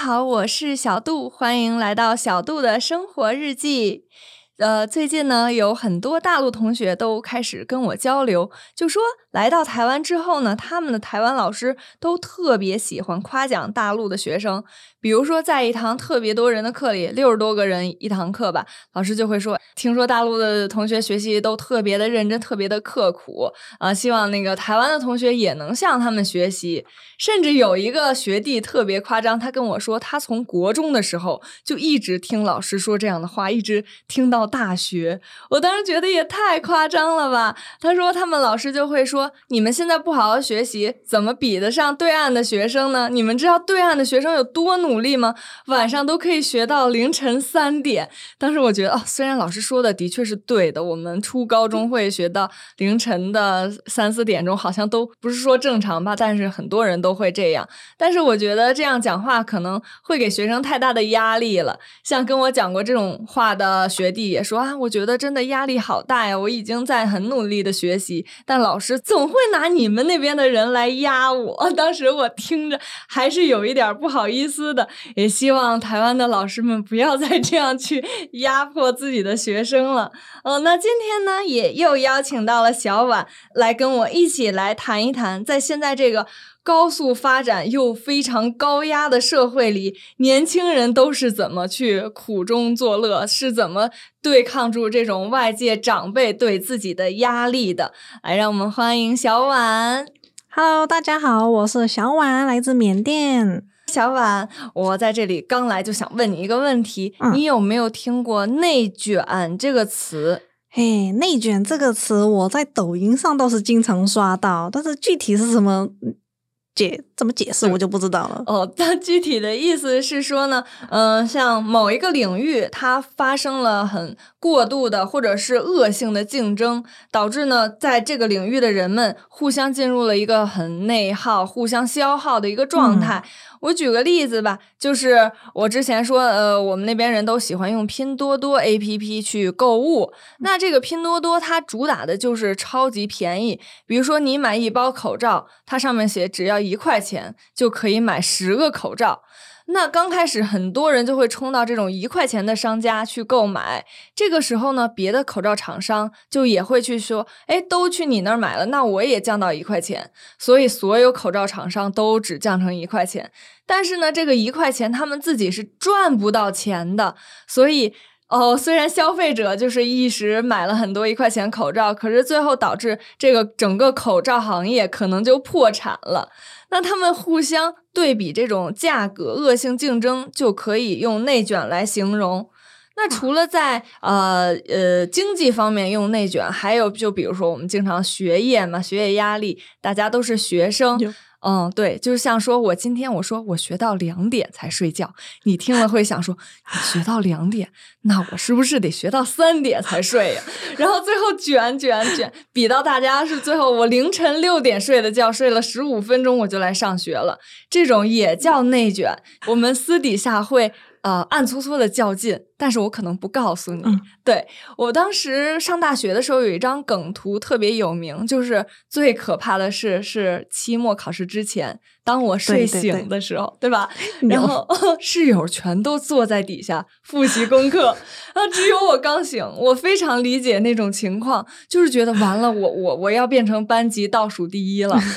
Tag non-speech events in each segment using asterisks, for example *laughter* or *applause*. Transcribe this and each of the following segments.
好，我是小杜，欢迎来到小杜的生活日记。呃，最近呢，有很多大陆同学都开始跟我交流，就说来到台湾之后呢，他们的台湾老师都特别喜欢夸奖大陆的学生。比如说，在一堂特别多人的课里，六十多个人一堂课吧，老师就会说：“听说大陆的同学学习都特别的认真，特别的刻苦啊，希望那个台湾的同学也能向他们学习。”甚至有一个学弟特别夸张，他跟我说，他从国中的时候就一直听老师说这样的话，一直听到大学。我当时觉得也太夸张了吧？他说他们老师就会说：“你们现在不好好学习，怎么比得上对岸的学生呢？你们知道对岸的学生有多努？”力吗？晚上都可以学到凌晨三点。当时我觉得，哦，虽然老师说的的确是对的，我们初高中会学到凌晨的三四点钟，好像都不是说正常吧。但是很多人都会这样。但是我觉得这样讲话可能会给学生太大的压力了。像跟我讲过这种话的学弟也说啊，我觉得真的压力好大呀。我已经在很努力的学习，但老师总会拿你们那边的人来压我。当时我听着还是有一点不好意思的。也希望台湾的老师们不要再这样去压迫自己的学生了。哦，那今天呢，也又邀请到了小婉来跟我一起来谈一谈，在现在这个高速发展又非常高压的社会里，年轻人都是怎么去苦中作乐，是怎么对抗住这种外界长辈对自己的压力的。来，让我们欢迎小婉。Hello，大家好，我是小婉，来自缅甸。小婉，我在这里刚来就想问你一个问题，你有没有听过“内卷”这个词？嘿，内卷这个词我在抖音上倒是经常刷到，但是具体是什么解怎么解释我就不知道了。哦，它具体的意思是说呢，嗯，像某一个领域它发生了很过度的或者是恶性的竞争，导致呢在这个领域的人们互相进入了一个很内耗、互相消耗的一个状态。我举个例子吧，就是我之前说，呃，我们那边人都喜欢用拼多多 APP 去购物。那这个拼多多它主打的就是超级便宜，比如说你买一包口罩，它上面写只要一块钱钱就可以买十个口罩。那刚开始很多人就会冲到这种一块钱的商家去购买，这个时候呢，别的口罩厂商就也会去说，哎，都去你那儿买了，那我也降到一块钱，所以所有口罩厂商都只降成一块钱。但是呢，这个一块钱他们自己是赚不到钱的，所以哦，虽然消费者就是一时买了很多一块钱口罩，可是最后导致这个整个口罩行业可能就破产了。那他们互相对比这种价格恶性竞争，就可以用内卷来形容。那除了在呃呃经济方面用内卷，还有就比如说我们经常学业嘛，学业压力，大家都是学生。嗯，对，就像说，我今天我说我学到两点才睡觉，你听了会想说，你学到两点，那我是不是得学到三点才睡呀？*laughs* 然后最后卷卷卷，比到大家是最后我凌晨六点睡的觉，睡了十五分钟我就来上学了，这种也叫内卷。我们私底下会。呃，暗搓搓的较劲，但是我可能不告诉你。对我当时上大学的时候，有一张梗图特别有名，就是最可怕的是是期末考试之前，当我睡醒的时候，对吧？*laughs* 然后 *laughs* 室友全都坐在底下复习功课，啊，只有我刚醒。我非常理解那种情况，就是觉得完了，我我我要变成班级倒数第一了。*laughs*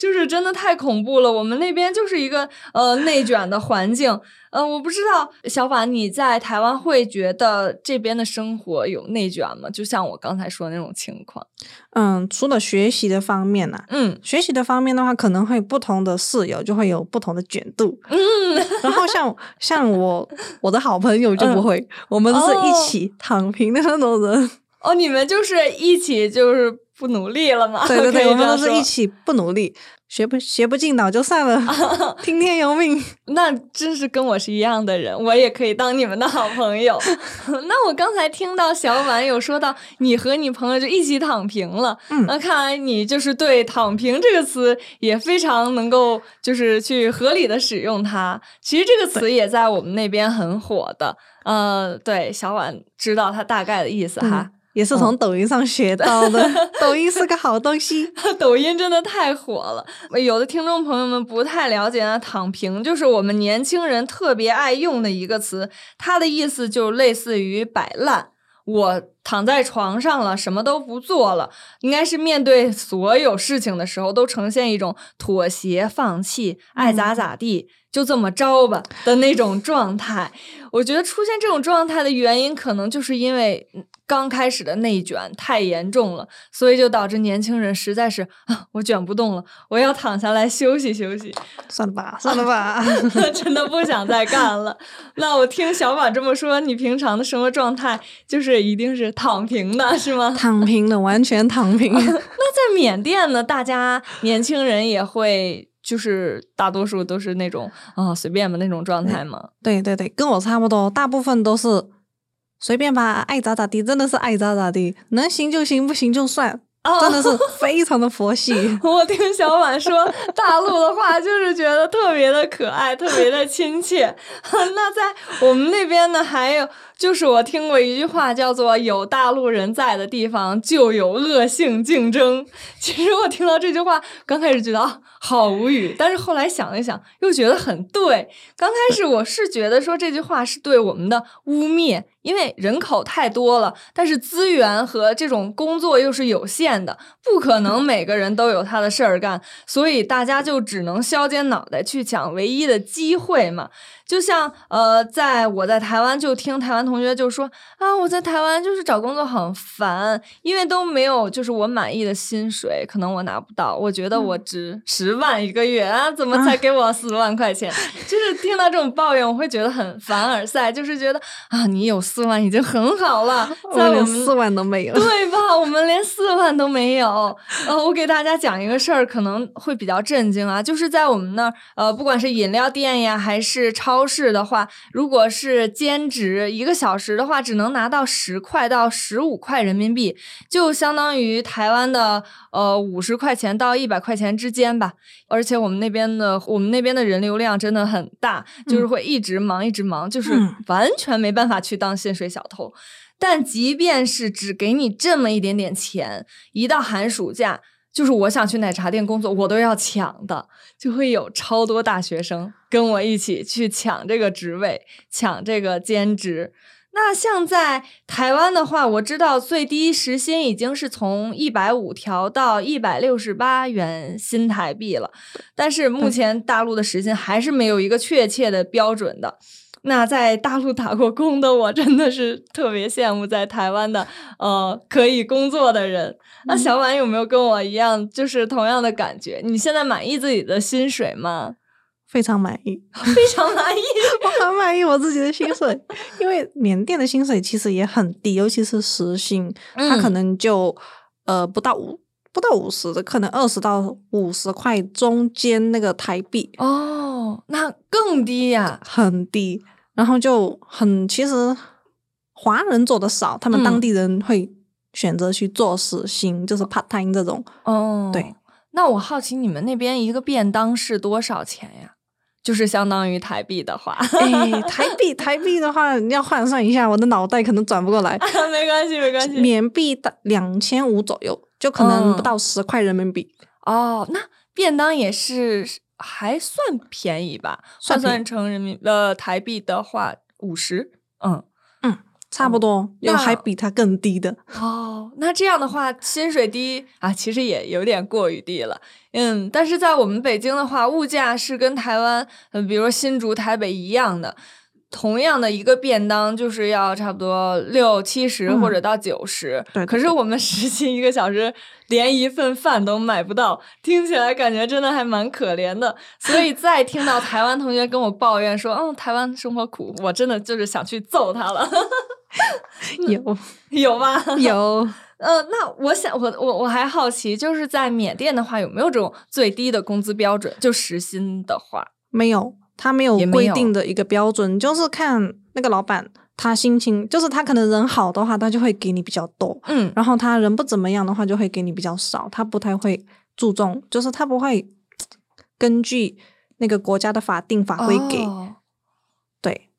就是真的太恐怖了，我们那边就是一个呃内卷的环境，呃，我不知道小婉你在台湾会觉得这边的生活有内卷吗？就像我刚才说的那种情况。嗯，除了学习的方面呢，嗯，学习的方面的话，可能会不同的室友就会有不同的卷度，嗯，然后像 *laughs* 像我我的好朋友就不会，我们是一起躺平的那种人。哦，你们就是一起就是。不努力了吗？对对对，*laughs* 我们都是一起不努力，学不学不进脑就算了，*laughs* 听天由命。那真是跟我是一样的人，我也可以当你们的好朋友。*laughs* 那我刚才听到小婉有说到，你和你朋友就一起躺平了。嗯，那看来你就是对“躺平”这个词也非常能够，就是去合理的使用它。其实这个词也在我们那边很火的。呃，对，小婉知道它大概的意思哈。也是从抖音上学到的。*laughs* 抖音是个好东西，抖音真的太火了。有的听众朋友们不太了解啊，躺平就是我们年轻人特别爱用的一个词，它的意思就类似于摆烂。我躺在床上了，什么都不做了，应该是面对所有事情的时候都呈现一种妥协、放弃、爱咋咋地，就这么着吧的那种状态。我觉得出现这种状态的原因，可能就是因为。刚开始的内卷太严重了，所以就导致年轻人实在是啊，我卷不动了，我要躺下来休息休息。算了吧，算了吧，*laughs* 真的不想再干了。那我听小马这么说，你平常的生活状态就是一定是躺平的，是吗？躺平的，完全躺平。*laughs* 那在缅甸呢？大家年轻人也会，就是大多数都是那种啊随便吧那种状态吗？对对对，跟我差不多，大部分都是。随便吧，爱咋咋地，真的是爱咋咋地，能行就行，不行就算，真的是非常的佛系。*laughs* 我听小婉说大陆的话，就是觉得特别的可爱，特别的亲切。*laughs* 那在我们那边呢，还有。就是我听过一句话，叫做“有大陆人在的地方就有恶性竞争”。其实我听到这句话，刚开始觉得啊好无语，但是后来想一想，又觉得很对。刚开始我是觉得说这句话是对我们的污蔑，因为人口太多了，但是资源和这种工作又是有限的，不可能每个人都有他的事儿干，所以大家就只能削尖脑袋去抢唯一的机会嘛。就像呃，在我在台湾就听台湾同学就说啊，我在台湾就是找工作很烦，因为都没有就是我满意的薪水，可能我拿不到。我觉得我值十万一个月啊，怎么才给我四万块钱？*laughs* 就是听到这种抱怨，我会觉得很凡尔赛，就是觉得啊，你有四万已经很好了，*laughs* 在我们四万都没有，*laughs* 对吧？我们连四万都没有。呃，我给大家讲一个事儿，可能会比较震惊啊，就是在我们那儿，呃，不管是饮料店呀，还是超。超市的话，如果是兼职一个小时的话，只能拿到十块到十五块人民币，就相当于台湾的呃五十块钱到一百块钱之间吧。而且我们那边的我们那边的人流量真的很大，就是会一直忙一直忙，就是完全没办法去当薪水小偷。但即便是只给你这么一点点钱，一到寒暑假。就是我想去奶茶店工作，我都要抢的，就会有超多大学生跟我一起去抢这个职位，抢这个兼职。那像在台湾的话，我知道最低时薪已经是从一百五调到一百六十八元新台币了，但是目前大陆的时薪还是没有一个确切的标准的。那在大陆打过工的我真的是特别羡慕在台湾的呃可以工作的人。那小婉有没有跟我一样，就是同样的感觉？你现在满意自己的薪水吗？非常满意，*laughs* 非常满意，我很满意我自己的薪水。因为缅甸的薪水其实也很低，尤其是时薪，它可能就呃不到五不到五十的，可能二十到五十块中间那个台币。哦，那更低呀，很低。然后就很，其实华人做的少，他们当地人会选择去做时薪，就是 part time 这种。哦，对。那我好奇你们那边一个便当是多少钱呀？就是相当于台币的话，哎，台币 *laughs* 台币的话你要换算一下，我的脑袋可能转不过来。*laughs* 没关系，没关系。缅币的两千五左右，就可能不到十块人民币。哦，那便当也是。还算便宜吧，换算成人民呃台币的话，五十，嗯嗯，差不多，有还比他更低的哦。那这样的话，薪水低啊，其实也有点过于低了，嗯。但是在我们北京的话，物价是跟台湾，嗯，比如说新竹、台北一样的。同样的一个便当就是要差不多六七十或者到九十，对。可是我们实习一个小时连一份饭都买不到，听起来感觉真的还蛮可怜的。所以再听到台湾同学跟我抱怨说，嗯，台湾生活苦，我真的就是想去揍他了。*laughs* *laughs* 有 *laughs* 有吗？*laughs* 有。呃，那我想我我我还好奇，就是在缅甸的话，有没有这种最低的工资标准？就时薪的话，没有。他没有规定的一个标准，就是看那个老板他心情，就是他可能人好的话，他就会给你比较多，嗯，然后他人不怎么样的话，就会给你比较少。他不太会注重，就是他不会 *tsk* 根据那个国家的法定法规给。对，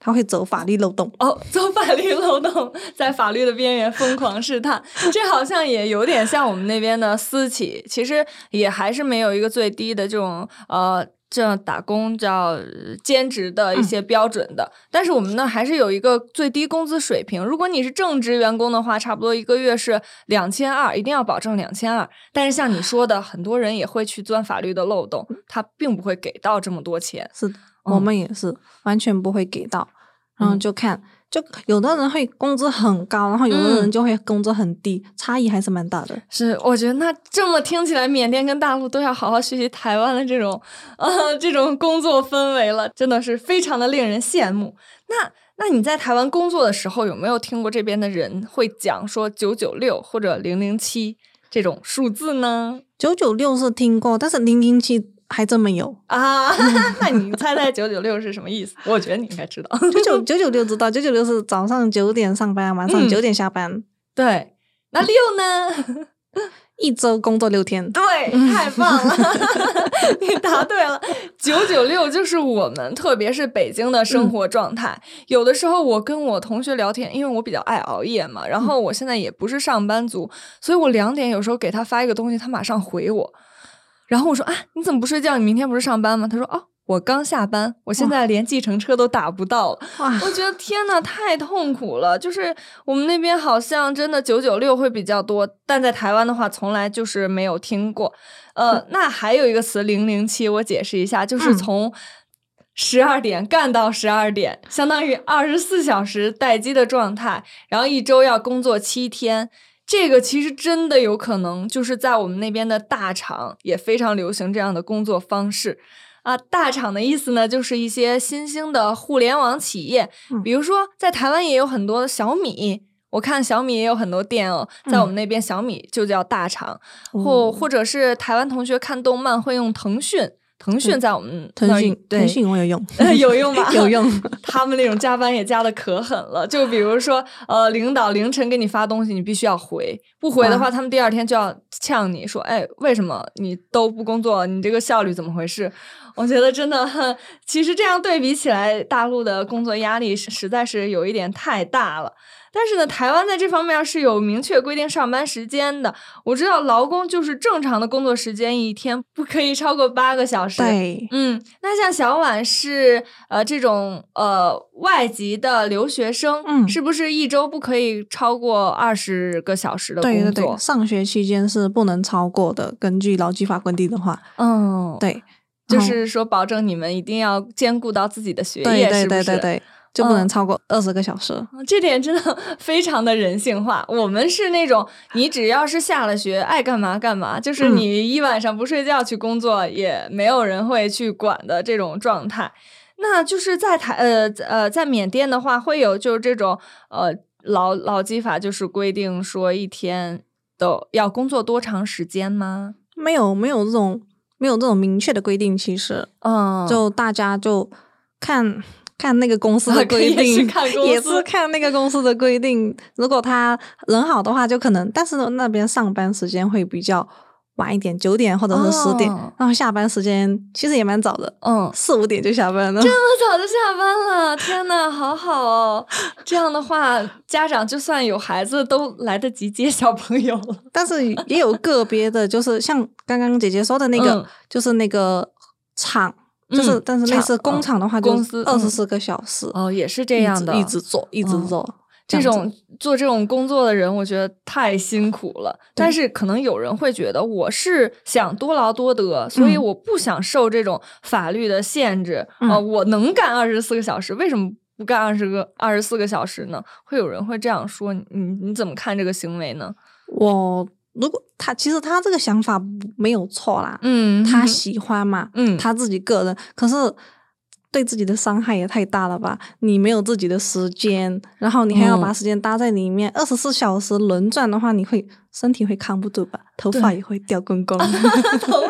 他会走法律漏洞。哦，*laughs* 走法律漏洞，*laughs* 在法律的边缘疯狂试探，*laughs* 这好像也有点像我们那边的私企，其实也还是没有一个最低的这种呃。这样打工叫兼职的一些标准的，但是我们呢还是有一个最低工资水平。如果你是正职员工的话，差不多一个月是两千二，一定要保证两千二。但是像你说的，很多人也会去钻法律的漏洞，他并不会给到这么多钱。是的，我们也是完全不会给到，然后就看。就有的人会工资很高，然后有的人就会工资很低，差异还是蛮大的。是，我觉得那这么听起来，缅甸跟大陆都要好好学习台湾的这种，呃，这种工作氛围了，真的是非常的令人羡慕。那那你在台湾工作的时候，有没有听过这边的人会讲说九九六或者零零七这种数字呢？九九六是听过，但是零零七。还这么有啊？*laughs* 那你猜猜九九六是什么意思？我觉得你应该知道。九九 *laughs* 九九六知道，九九六是早上九点上班，晚上九点下班。对，那六呢？*laughs* 一周工作六天。对，太棒了，你答对了。九九六就是我们，特别是北京的生活状态。有的时候我跟我同学聊天，因为我比较爱熬夜嘛，然后我现在也不是上班族，所以我两点有时候给他发一个东西，他马上回我。然后我说啊，你怎么不睡觉？你明天不是上班吗？他说哦，我刚下班，我现在连计程车都打不到了。我觉得天呐，太痛苦了。就是我们那边好像真的九九六会比较多，但在台湾的话，从来就是没有听过。呃，那还有一个词零零七，我解释一下，就是从十二点干到十二点，相当于二十四小时待机的状态，然后一周要工作七天。这个其实真的有可能，就是在我们那边的大厂也非常流行这样的工作方式啊。大厂的意思呢，就是一些新兴的互联网企业，比如说在台湾也有很多小米，我看小米也有很多店哦，在我们那边小米就叫大厂，或或者是台湾同学看动漫会用腾讯。腾讯在我们腾讯，腾讯我有用，*laughs* 有用吗？*laughs* 有用。*laughs* 他们那种加班也加的可狠了，就比如说，呃，领导凌晨给你发东西，你必须要回，不回的话，他们第二天就要呛你说，哎，为什么你都不工作？你这个效率怎么回事？我觉得真的，其实这样对比起来，大陆的工作压力实在是有一点太大了。但是呢，台湾在这方面是有明确规定上班时间的。我知道劳工就是正常的工作时间，一天不可以超过八个小时。对，嗯，那像小婉是呃这种呃外籍的留学生，嗯，是不是一周不可以超过二十个小时的工作？对对对，上学期间是不能超过的。根据劳基法规定的话，嗯，对，就是说保证你们一定要兼顾到自己的学业，是不是？就不能超过二十个小时，这点真的 *laughs* 非常的人性化。我们是那种，你只要是下了学，爱干嘛干嘛，就是你一晚上不睡觉去工作，也没有人会去管的这种状态。那就是在台呃呃，在缅甸的话，会有就是这种呃劳劳基法，就是规定说一天都要工作多长时间吗？没有，没有这种没有这种明确的规定。其实，嗯，就大家就看。看那个公司的规定，*laughs* 也是看那个公司的规定。如果他人好的话，就可能，但是那边上班时间会比较晚一点，九点或者是十点，然后下班时间其实也蛮早的，嗯，四五点就下班了。这么早就下班了，天呐，好好哦！这样的话，家长就算有孩子都来得及接小朋友了。*laughs* 但是也有个别的，就是像刚刚姐姐说的那个，就是那个厂。就是，但是类似工厂的话，公司二十四个小时哦，也是这样的，一直做，一直做。这种做这种工作的人，我觉得太辛苦了。但是可能有人会觉得，我是想多劳多得，所以我不想受这种法律的限制啊。我能干二十四个小时，为什么不干二十个二十四个小时呢？会有人会这样说，你你怎么看这个行为呢？我。如果他其实他这个想法没有错啦，嗯，他喜欢嘛，嗯，他自己个人，可是对自己的伤害也太大了吧？你没有自己的时间，然后你还要把时间搭在里面，二十四小时轮转的话，你会身体会扛不住吧？头发也会掉光光。*laughs* 头发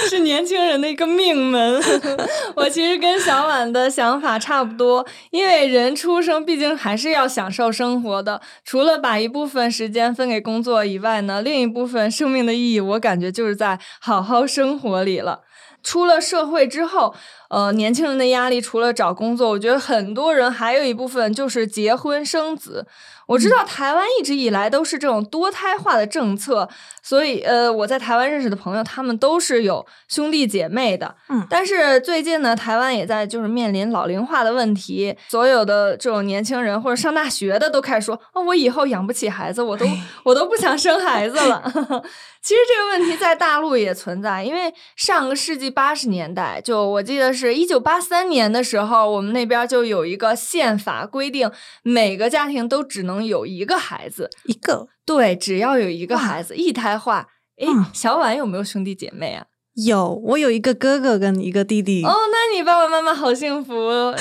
*laughs* 是年轻人的一个命门。*laughs* 我其实跟小婉的想法差不多，因为人出生毕竟还是要享受生活的。除了把一部分时间分给工作以外呢，另一部分生命的意义，我感觉就是在好好生活里了。出了社会之后，呃，年轻人的压力除了找工作，我觉得很多人还有一部分就是结婚生子。我知道台湾一直以来都是这种多胎化的政策，所以呃，我在台湾认识的朋友，他们都是有兄弟姐妹的。嗯，但是最近呢，台湾也在就是面临老龄化的问题，所有的这种年轻人或者上大学的都开始说，哦，我以后养不起孩子，我都我都不想生孩子了。*laughs* 其实这个问题在大陆也存在，因为上个世纪八十年代，就我记得是一九八三年的时候，我们那边就有一个宪法规定，每个家庭都只能有一个孩子，一个对，只要有一个孩子，一胎化。哎，小婉有没有兄弟姐妹啊？有，我有一个哥哥跟一个弟弟。哦，那你爸爸妈妈好幸福，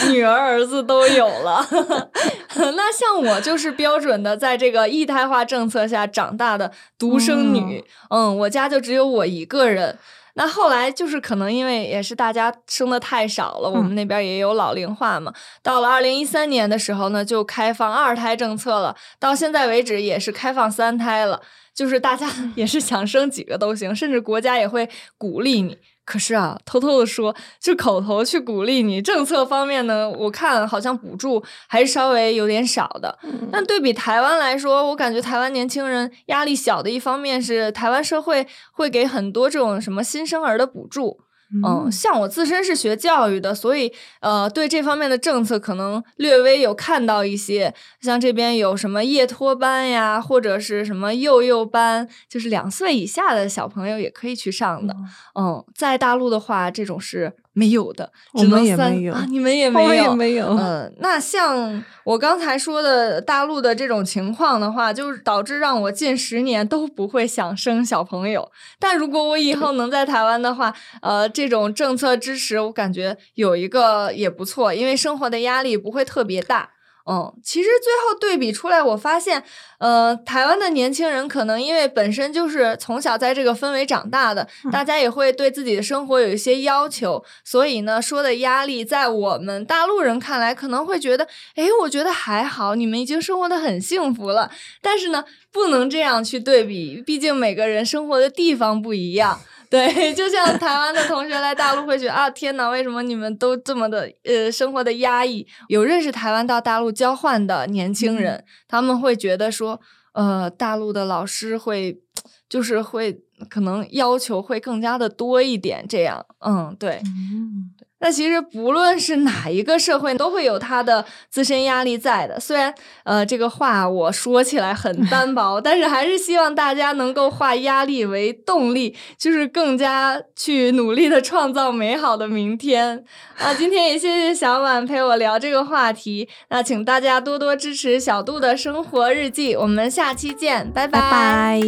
女儿儿子都有了。*laughs* 那像我就是标准的在这个一胎化政策下长大的独生女。嗯，我家就只有我一个人。那后来就是可能因为也是大家生的太少了，我们那边也有老龄化嘛。到了二零一三年的时候呢，就开放二胎政策了。到现在为止也是开放三胎了。就是大家 *laughs* 也是想生几个都行，甚至国家也会鼓励你。可是啊，偷偷的说，就口头去鼓励你，政策方面呢，我看好像补助还是稍微有点少的。但对比台湾来说，我感觉台湾年轻人压力小的一方面是台湾社会会给很多这种什么新生儿的补助。嗯，像我自身是学教育的，所以呃，对这方面的政策可能略微有看到一些。像这边有什么夜托班呀，或者是什么幼幼班，就是两岁以下的小朋友也可以去上的。嗯，在大陆的话，这种是。没有的，我们也没有啊，你们也 *laughs* 没有，也没有。嗯，那像我刚才说的大陆的这种情况的话，就是导致让我近十年都不会想生小朋友。但如果我以后能在台湾的话，呃，这种政策支持，我感觉有一个也不错，因为生活的压力不会特别大。嗯，其实最后对比出来，我发现，呃，台湾的年轻人可能因为本身就是从小在这个氛围长大的，大家也会对自己的生活有一些要求，所以呢，说的压力在我们大陆人看来可能会觉得，哎，我觉得还好，你们已经生活的很幸福了。但是呢，不能这样去对比，毕竟每个人生活的地方不一样。对，*laughs* 就像台湾的同学来大陆会觉得啊，天哪，为什么你们都这么的呃生活的压抑？有认识台湾到大陆交换的年轻人，他们会觉得说，呃，大陆的老师会就是会可能要求会更加的多一点，这样，嗯，对。那其实不论是哪一个社会，都会有它的自身压力在的。虽然，呃，这个话我说起来很单 *laughs* 薄，但是还是希望大家能够化压力为动力，就是更加去努力的创造美好的明天。啊，今天也谢谢小婉陪我聊这个话题。那请大家多多支持小杜的生活日记，我们下期见，拜拜。